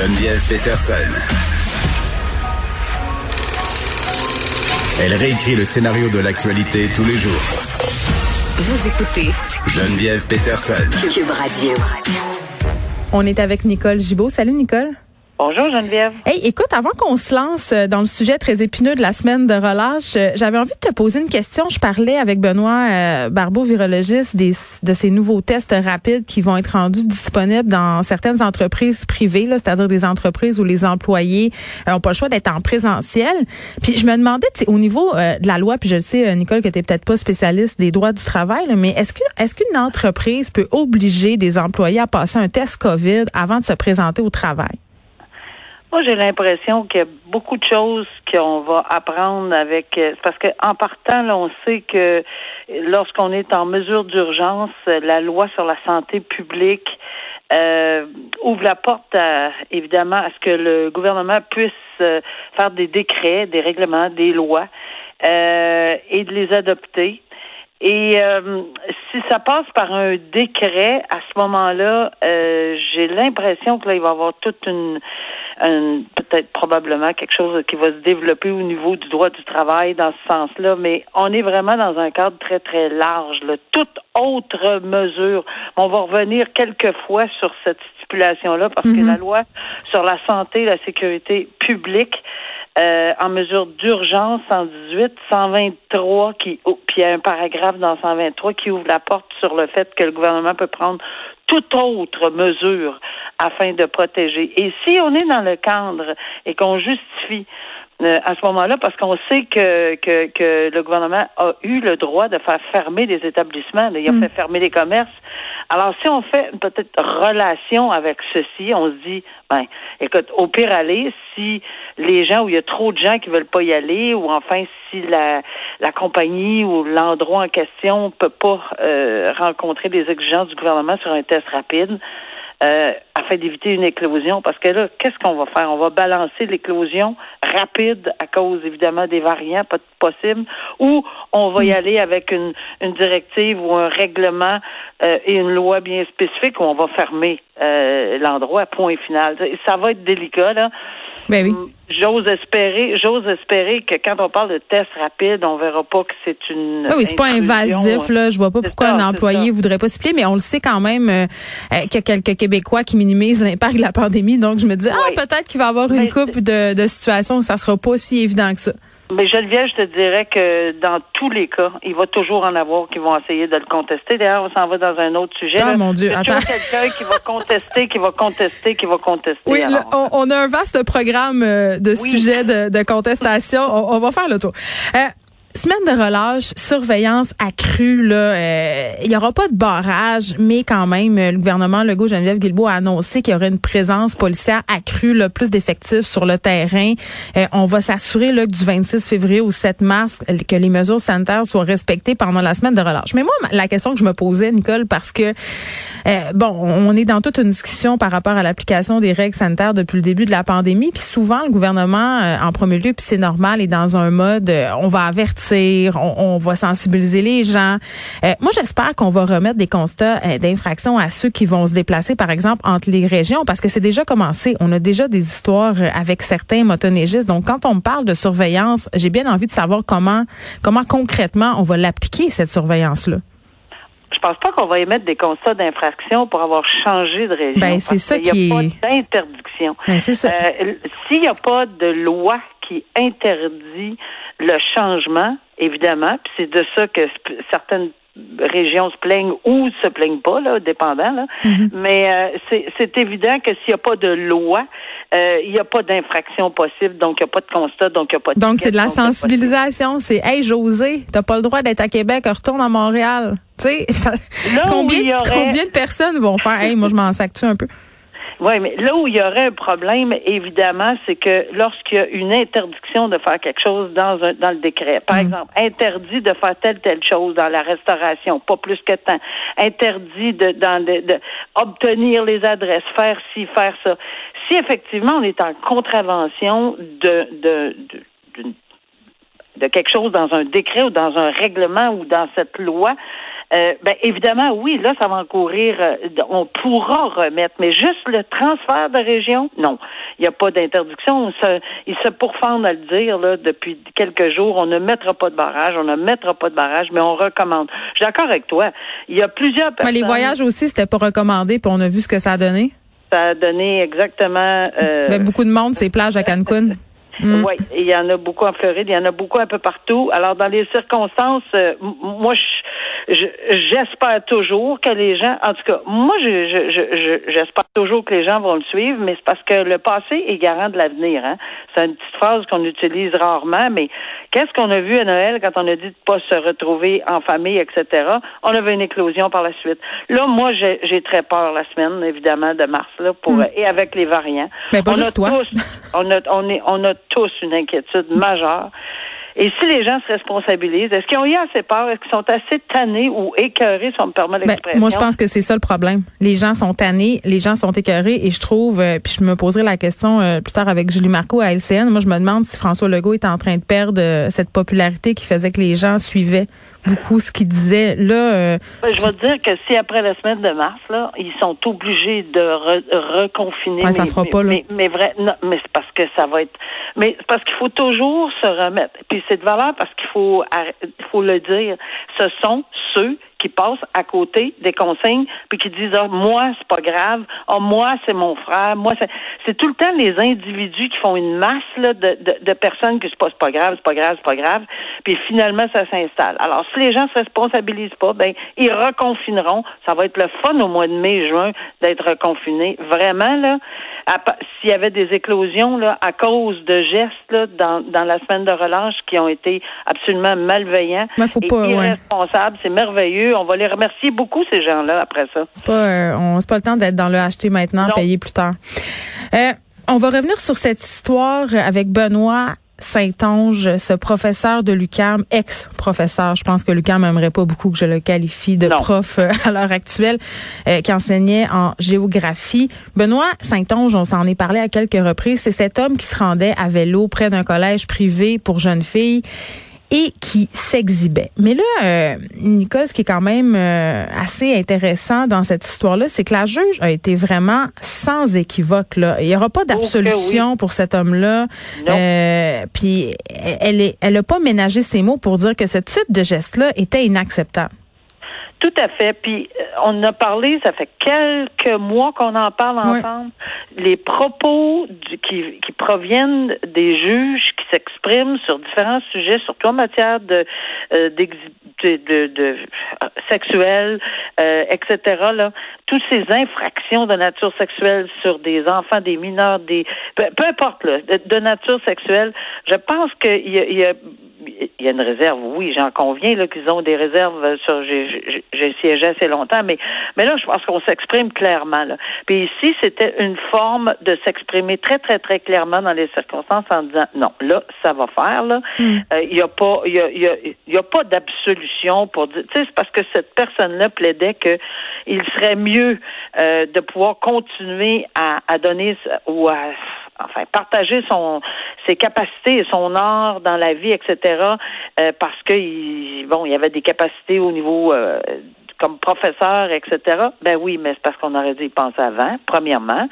Geneviève Peterson. Elle réécrit le scénario de l'actualité tous les jours. Vous écoutez Geneviève Peterson. Cube Radio. On est avec Nicole Gibault. Salut Nicole. Bonjour Geneviève. Hey, écoute, avant qu'on se lance euh, dans le sujet très épineux de la semaine de relâche, euh, j'avais envie de te poser une question. Je parlais avec Benoît euh, Barbeau, virologiste, des, de ces nouveaux tests rapides qui vont être rendus disponibles dans certaines entreprises privées, c'est-à-dire des entreprises où les employés n'ont pas le choix d'être en présentiel. Puis je me demandais, au niveau de la loi, puis je sais, Nicole, que tu peut-être pas spécialiste des droits du travail, là, mais est-ce que est-ce qu'une entreprise peut obliger des employés à passer un test COVID avant de se présenter au travail? Moi, j'ai l'impression qu'il y a beaucoup de choses qu'on va apprendre avec. euh, Parce que en partant, là, on sait que lorsqu'on est en mesure d'urgence, la loi sur la santé publique euh, ouvre la porte, à, évidemment, à ce que le gouvernement puisse euh, faire des décrets, des règlements, des lois euh, et de les adopter. Et euh, si ça passe par un décret, à ce moment-là, euh, j'ai l'impression que là, il va y avoir toute une, une peut-être probablement quelque chose qui va se développer au niveau du droit du travail dans ce sens-là, mais on est vraiment dans un cadre très, très large. Là. Toute autre mesure, on va revenir quelques fois sur cette stipulation-là parce que la loi sur la santé et la sécurité publique euh, en mesure d'urgence 118, 123 qui oh, puis il y a un paragraphe dans 123 qui ouvre la porte sur le fait que le gouvernement peut prendre toute autre mesure afin de protéger. Et si on est dans le cadre et qu'on justifie euh, à ce moment-là, parce qu'on sait que, que, que le gouvernement a eu le droit de faire fermer les établissements, il a fait fermer les commerces. Alors, si on fait peut-être relation avec ceci, on se dit, ben, écoute, au pire aller, si les gens où il y a trop de gens qui veulent pas y aller, ou enfin si la, la compagnie ou l'endroit en question peut pas euh, rencontrer des exigences du gouvernement sur un test rapide, euh, afin d'éviter une éclosion. Parce que là, qu'est-ce qu'on va faire? On va balancer l'éclosion rapide à cause, évidemment, des variants pas possibles, ou on va y aller avec une, une directive ou un règlement euh, et une loi bien spécifique où on va fermer euh, l'endroit, point final. Ça va être délicat, là. Ben oui. J'ose espérer, j'ose espérer que quand on parle de test rapide, on verra pas que c'est une. Oui, oui c'est pas invasif là. Je vois pas pourquoi ça, un employé voudrait pas s'y plier, mais on le sait quand même euh, euh, qu'il y a quelques Québécois qui minimisent l'impact de la pandémie. Donc je me dis ah Oui. peut-être qu'il va y avoir une Mais coupe de, de situations où ça sera pas si évident que ça. Mais Geneviève, je te dirais que dans tous les cas, il va toujours en avoir qui vont essayer de le contester. D'ailleurs, on s'en va dans un autre sujet. Ah, mon Dieu, Il y a toujours attends. quelqu'un qui va contester, qui va contester, qui va contester. Oui, le- on, on a un vaste programme euh, de Oui. sujets de, de contestation. On, on va faire le tour. Euh, Semaine de relâche, surveillance accrue, là, euh, il y aura pas de barrage, mais quand même, euh, le gouvernement Legault, Geneviève Guilbeault a annoncé qu'il y aurait une présence policière accrue, plus d'effectifs sur le terrain. Euh, on va s'assurer là, que du 26 février au 7 mars, euh, que les mesures sanitaires soient respectées pendant la semaine de relâche. Mais moi, la question que je me posais, Nicole, parce que euh, bon, on est dans toute une discussion par rapport à l'application des règles sanitaires depuis le début de la pandémie. Puis souvent, le gouvernement, euh, en premier lieu, puis c'est normal, est dans un mode, on va avertir, on, on va sensibiliser les gens. Euh, moi, j'espère qu'on va remettre des constats euh, d'infraction à ceux qui vont se déplacer, par exemple, entre les régions, parce que c'est déjà commencé. On a déjà des histoires euh, avec certains motoneigistes. Donc, quand on me parle de surveillance, j'ai bien envie de savoir comment, comment concrètement on va l'appliquer, cette surveillance-là. je pense pas qu'on va émettre des constats d'infraction pour avoir changé de région. Ben, c'est ça qui n'y a est- pas d'interdiction. Ben, c'est ça. S'il n'y a pas de loi qui interdit le changement, évidemment, puis c'est de ça que certaines régions se plaignent ou se plaignent pas, là, dépendant. Là. Mm-hmm. Mais euh, c'est évident que s'il n'y a pas de loi, euh, il n'y a pas d'infraction possible, donc il n'y a pas de constat, donc il n'y a pas de Donc, c'est de la sensibilisation. C'est, hey, José, t'as pas le droit d'être à Québec, retourne à Montréal. Tu sais, combien, aurait- combien de personnes vont faire, hey, moi, je m'en sac-tu un peu? Oui, mais là où il y aurait un problème, évidemment, c'est que lorsqu'il y a une interdiction de faire quelque chose dans un dans le décret, par Mm. exemple, interdit de faire telle telle chose dans la restauration, pas plus que tant, interdit de dans de, de obtenir les adresses, faire ci, faire ça. Si effectivement on est en contravention de de, de d'une- de quelque chose dans un décret ou dans un règlement ou dans cette loi, euh, ben évidemment, oui, là, ça va encourir, euh, on pourra remettre, mais juste le transfert de région, non. Il n'y a pas d'interdiction. Ils se pourfendent à le dire là, depuis quelques jours. On ne mettra pas de barrage, on ne mettra pas de barrage, mais on recommande. Je suis d'accord avec toi. Il y a plusieurs Mais personnes. les voyages aussi, c'était pas recommandé, puis on a vu ce que ça a donné. Ça a donné exactement. euh, Mais beaucoup de monde, ces plages à Cancun. Mm. Oui, il y en a beaucoup en Floride, il y en a beaucoup un peu partout. Alors, dans les circonstances, euh, moi, je- je- j'espère toujours que les gens, en tout cas, moi, je, je, je- je- j'espère toujours que les gens vont le suivre, mais c'est parce que le passé est garant de l'avenir. Hein? C'est une petite phrase qu'on utilise rarement, mais qu'est-ce qu'on a vu à Noël quand on a dit de pas se retrouver en famille, etc. On avait une éclosion par la suite. Là, moi, j'ai, j'ai très peur la semaine, évidemment, de mars, là, pour Mm. et avec les variants. Mais pas on juste a toi. tous, on a, on est, on a tous une inquiétude majeure. Et si les gens se responsabilisent, est-ce qu'ils ont eu assez peur? Est-ce qu'ils sont assez tannés ou écœurés, si on me permet Ben, l'expression? moi, je pense que c'est ça le problème. Les gens sont tannés, les gens sont écœurés, et je trouve, euh, puis je me poserai la question euh, plus tard avec Julie Marco à LCN. Moi, je me demande si François Legault est en train de perdre euh, cette popularité qui faisait que les gens suivaient beaucoup ce qu'il disait. Là, euh, Ben, je vais te dire que si après la semaine de mars, là, ils sont obligés de re- reconfiner. Ouais, ça mais, fera mais- pas, là. Mais, mais vrai, non, mais c'est parce que ça va être. Mais c'est parce qu'il faut toujours se remettre. Puis c'est de valeur parce qu'il faut, faut le dire. Ce sont ceux qui passent à côté des consignes puis qui disent ah, moi c'est pas grave. Ah moi c'est mon frère. Moi c'est c'est tout le temps les individus qui font une masse là, de, de, de personnes que c'est pas c'est pas grave c'est pas grave c'est pas grave. Puis finalement ça s'installe. Alors si les gens se responsabilisent pas ben ils reconfineront. Ça va être le fun au mois de mai juin d'être reconfinés. Vraiment là s'il y avait des éclosions là à cause de gestes là, dans dans la semaine de relâche qui ont été absolument malveillants faut et pas, ouais. irresponsables c'est merveilleux on va les remercier beaucoup ces gens-là après ça c'est pas, euh, on, pas le temps d'être dans le acheter maintenant, Non. payer plus tard. Euh, on va revenir sur cette histoire avec Benoît Saint-Onge, ce professeur de l'UCAM, ex-professeur. Je pense que l'UCAM aimerait pas beaucoup que je le qualifie de Non. prof euh, à l'heure actuelle, euh, qui enseignait en géographie. Benoît Saint-Onge, on s'en est parlé à quelques reprises, c'est cet homme qui se rendait à vélo près d'un collège privé pour jeunes filles et qui s'exhibait. Mais là, euh, Nicole, ce qui est quand même euh, assez intéressant dans cette histoire-là, c'est que la juge a été vraiment sans équivoque. Là. Il n'y aura pas d'absolution pour cet homme-là. Euh, puis elle est, elle a pas ménagé ses mots pour dire que ce type de geste-là était inacceptable. Tout à fait. Puis euh, on a parlé, ça fait quelques mois qu'on en parle ensemble. Les propos du- qui, qui proviennent des juges qui s'expriment sur différents sujets, surtout en matière de euh, de, de, de- euh, sexuelle, euh, etc. Là, toutes ces infractions de nature sexuelle sur des enfants, des mineurs, des peu, peu importe là, de, de nature sexuelle, je pense qu'il y a, il y a il y a une réserve, oui, j'en conviens là qu'ils ont des réserves sur. J'ai siégé assez longtemps, mais mais là, je pense qu'on s'exprime clairement. Là. Puis ici, c'était une forme de s'exprimer très très très clairement dans les circonstances en disant non, là, ça va faire là. Euh, Il y a pas, il y a, il y a, y a pas d'absolution pour dire. Tu sais, c'est parce que cette personne-là plaidait que il serait mieux euh, de pouvoir continuer à, à donner ou à enfin partager son ses capacités et son art dans la vie, etc. euh, parce que il, bon, il y avait des capacités au niveau euh, comme professeur, etc. Ben oui, mais c'est parce qu'on aurait dû y penser avant, premièrement.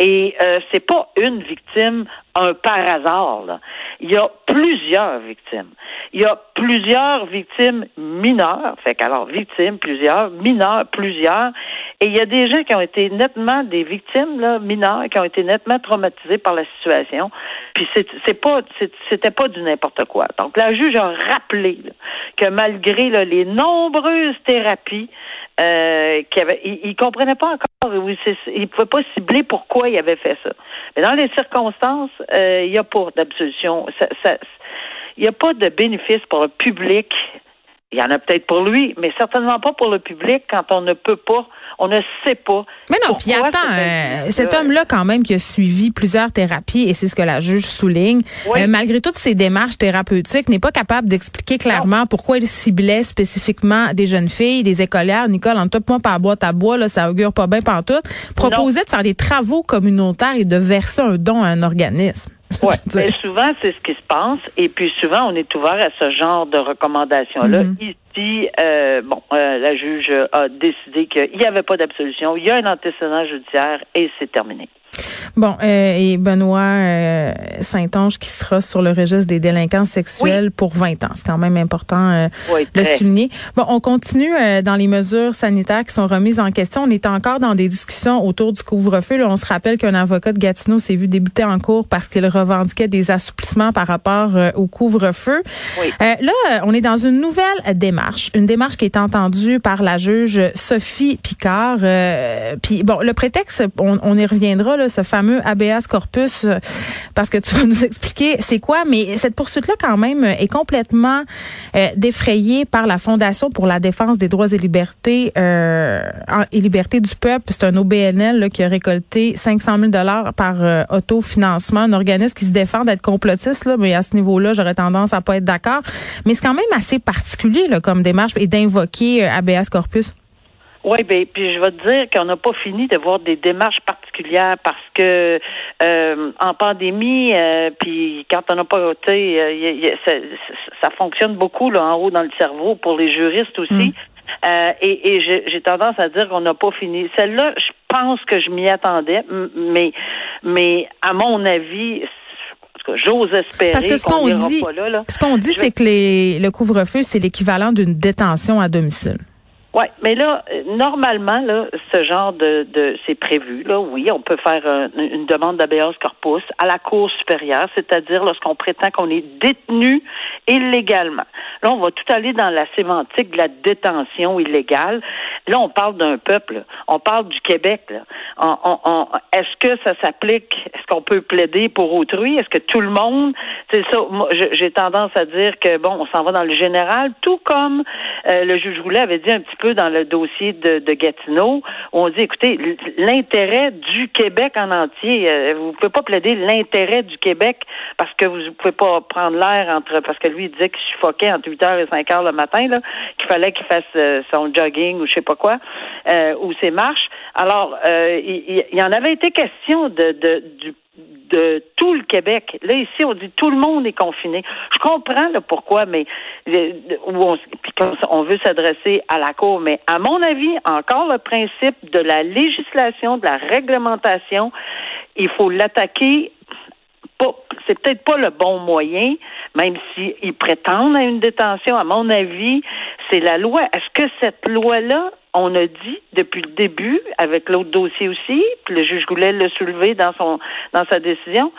Et euh, c'est pas une victime, un par hasard. Là. Il y a plusieurs victimes. Il y a plusieurs victimes mineures. Fait qu'alors, victimes, plusieurs, mineurs, plusieurs. Et il y a des gens qui ont été nettement des victimes là, mineures, qui ont été nettement traumatisés par la situation. Puis c'est, pas, c'était pas du n'importe quoi. Donc la juge a rappelé là, que malgré là, les nombreuses thérapies euh, qu'il avait, il, il comprenait pas encore, il pouvait pas cibler pourquoi il avait fait ça. Mais dans les circonstances, euh, il n'y a pas d'absolution. Il n'y a pas de bénéfice pour le public Il y en a peut-être pour lui, mais certainement pas pour le public quand on ne peut pas, on ne sait pas. Mais non, puis attends, cet euh, cet homme-là quand même qui a suivi plusieurs thérapies, et c'est ce que la juge souligne, Oui. euh, malgré toutes ses démarches thérapeutiques, n'est pas capable d'expliquer clairement pourquoi il ciblait spécifiquement des jeunes filles, des écolières. Nicole, en top moi par boîte à bois, là, ça augure pas bien pantoute. Proposait de faire des travaux communautaires et de verser un don à un organisme. Ouais, mais souvent, c'est ce qui se passe. Et puis souvent, on est ouvert à ce genre de recommandations-là. Mhm. Ici, euh, bon, euh, la juge a décidé qu'il n'y avait pas d'absolution. Il y a un antécédent judiciaire et c'est terminé. Bon, euh, et Benoît Saint-Onge qui sera sur le registre des délinquants sexuels pour 20 ans. C'est quand même important Oui, de souligner. Bon, on continue dans les mesures sanitaires qui sont remises en question. On est encore dans des discussions autour du couvre-feu. On se rappelle qu'un avocat de Gatineau s'est vu débuter en cours parce qu'il revendiquait des assouplissements par rapport au couvre-feu. Oui. Là, on est dans une nouvelle démarche, une démarche qui est entendue par la juge Sophie Picard. Euh, Puis bon, le prétexte, on, on y reviendra, là, ce fameux habeas corpus, euh, parce que tu vas nous expliquer c'est quoi. Mais cette poursuite-là, quand même, est complètement euh, défrayée par la Fondation pour la défense des droits et libertés euh, et libertés du peuple. C'est un OBNL là, qui a récolté 500 000 dollars par euh, autofinancement, un organisme qui se défend d'être complotiste, là, mais à ce niveau-là, j'aurais tendance à pas être d'accord. Mais c'est quand même assez particulier là, comme démarche et d'invoquer euh, habeas corpus? Oui, ben, puis je vais te dire qu'on n'a pas fini de voir des démarches particulières parce que euh, en pandémie, euh, puis quand on n'a pas, euh, a- ça, ça fonctionne beaucoup là en haut dans le cerveau pour les juristes aussi. Euh, et et j'ai tendance à dire qu'on n'a pas fini. Celle-là, je pense que je m'y attendais, mais mais à mon avis, tout cas, j'ose espérer Parce que ce qu'on dit, pas là. là. ce qu'on dit, c'est que les, le couvre-feu, c'est l'équivalent d'une détention à domicile. Oui, mais là, normalement, là, ce genre de, de c'est prévu. Là, oui, on peut faire euh, une demande d'habeas corpus à la Cour supérieure, c'est-à-dire lorsqu'on prétend qu'on est détenu illégalement. Là, on va tout aller dans la sémantique de la détention illégale. Là, on parle d'un peuple. On parle du Québec. Est-ce que ça s'applique? Est-ce qu'on peut plaider pour autrui? Est-ce que tout le monde? C'est ça. Moi, j'ai tendance à dire que bon, on s'en va dans le général, tout comme euh, le juge Roulet avait dit un petit peu dans le dossier de, de Gatineau, où on dit, écoutez, l'intérêt du Québec en entier, euh, vous pouvez pas plaider l'intérêt du Québec parce que vous pouvez pas prendre l'air entre, parce que lui, il disait qu'il suffoquait entre 8 heures et 5 heures le matin, là, qu'il fallait qu'il fasse euh, son jogging ou je sais pas quoi, euh, ou ses marches. Alors, euh, il, il- il y en avait été question de, de, du de tout le Québec. Là, ici, on dit tout le monde est confiné. Je comprends le pourquoi, mais le- où on veut s'adresser à la Cour. Mais à mon avis, encore le principe de la législation, de la réglementation, il faut l'attaquer pas, c'est peut-être pas le bon moyen, même s'ils prétendent à une détention, à mon avis, c'est la loi. Est-ce que cette loi-là, on a dit depuis le début, avec l'autre dossier aussi, puis le juge Goulet l'a soulevé dans son dans sa décision,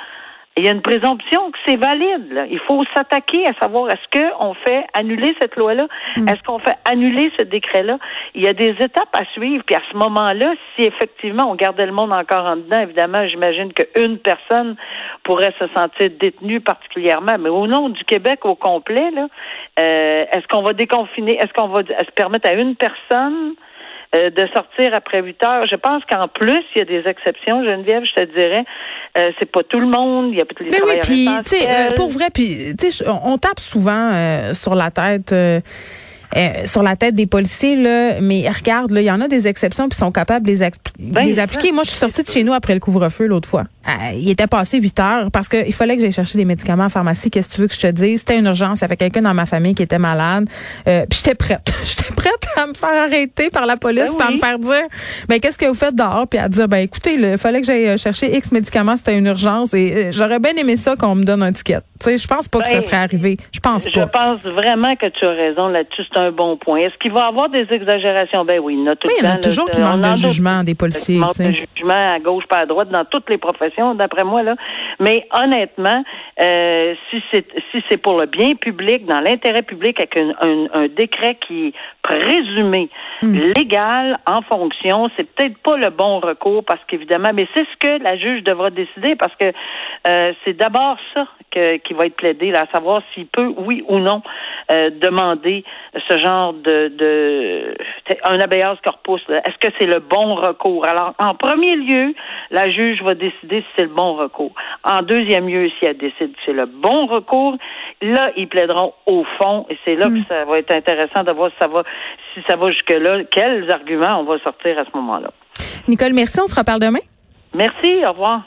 il y a une présomption que c'est valide. là. Il faut s'attaquer à savoir est-ce qu'on fait annuler cette loi-là, est-ce qu'on fait annuler ce décret-là? Il y a des étapes à suivre. Puis à ce moment-là, si effectivement on gardait le monde encore en dedans, évidemment, j'imagine qu'une personne pourrait se sentir détenue particulièrement. Mais au nom du Québec au complet, là, euh, est-ce qu'on va déconfiner, est-ce qu'on va se permettre à une personne euh, de sortir après 8 heures. Je pense qu'en plus, il y a des exceptions, Geneviève, je te dirais. Euh, c'est pas tout le monde. Il y a peut-être les Mais oui, puis tu sais, euh, pour vrai, puis tu sais, on on tape souvent euh, sur la tête. euh, euh, sur la tête des policiers là, mais regarde là, il y en a des exceptions puis sont capables de les, Ben, les appliquer. Moi, je suis sortie de chez nous après le couvre-feu l'autre fois. Euh, il était passé 8 heures parce que il fallait que j'aille chercher des médicaments en pharmacie. Qu'est-ce que tu veux que je te dise? C'était une urgence. Il y avait quelqu'un dans ma famille qui était malade. Euh, puis j'étais prête. j'étais prête à me faire arrêter par la police, Ben à me faire dire, ben qu'est-ce que vous faites dehors? Puis à dire, ben écoutez, il fallait que j'aille euh, chercher X médicaments. C'était une urgence et euh, j'aurais bien aimé ça qu'on me donne un ticket. Tu sais, je pense pas que ça Ben, serait arrivé. Je pense Je pas. pense vraiment que tu as raison là-dessus. C'est un bon point. Est-ce qu'il va y avoir des exagérations? Ben oui, il y en a tout Oui, le il y en a temps, là. toujours qui manquent en de jugement des policiers. Manque tu sais. de jugement. à gauche pas à droite dans toutes les professions, d'après moi là. Mais honnêtement, euh, si c'est si c'est pour le bien public, dans l'intérêt public, avec un, un, un décret qui est présumé légal en fonction, c'est peut-être pas le bon recours parce qu'évidemment, mais c'est ce que la juge devra décider parce que euh, c'est d'abord ça que, qui va être plaidé, là, à savoir s'il peut, oui ou non, euh, demander ce genre de, de un habeas corpus. Est-ce que c'est le bon recours? Alors, en premier lieu, la juge va décider si c'est le bon recours. En deuxième lieu, si elle décide que c'est le bon recours, là, ils plaideront au fond et c'est là que ça va être intéressant de voir si ça va, si ça va jusque-là, quels arguments on va sortir à ce moment-là. Nicole, merci. On se reparle demain. Merci, au revoir.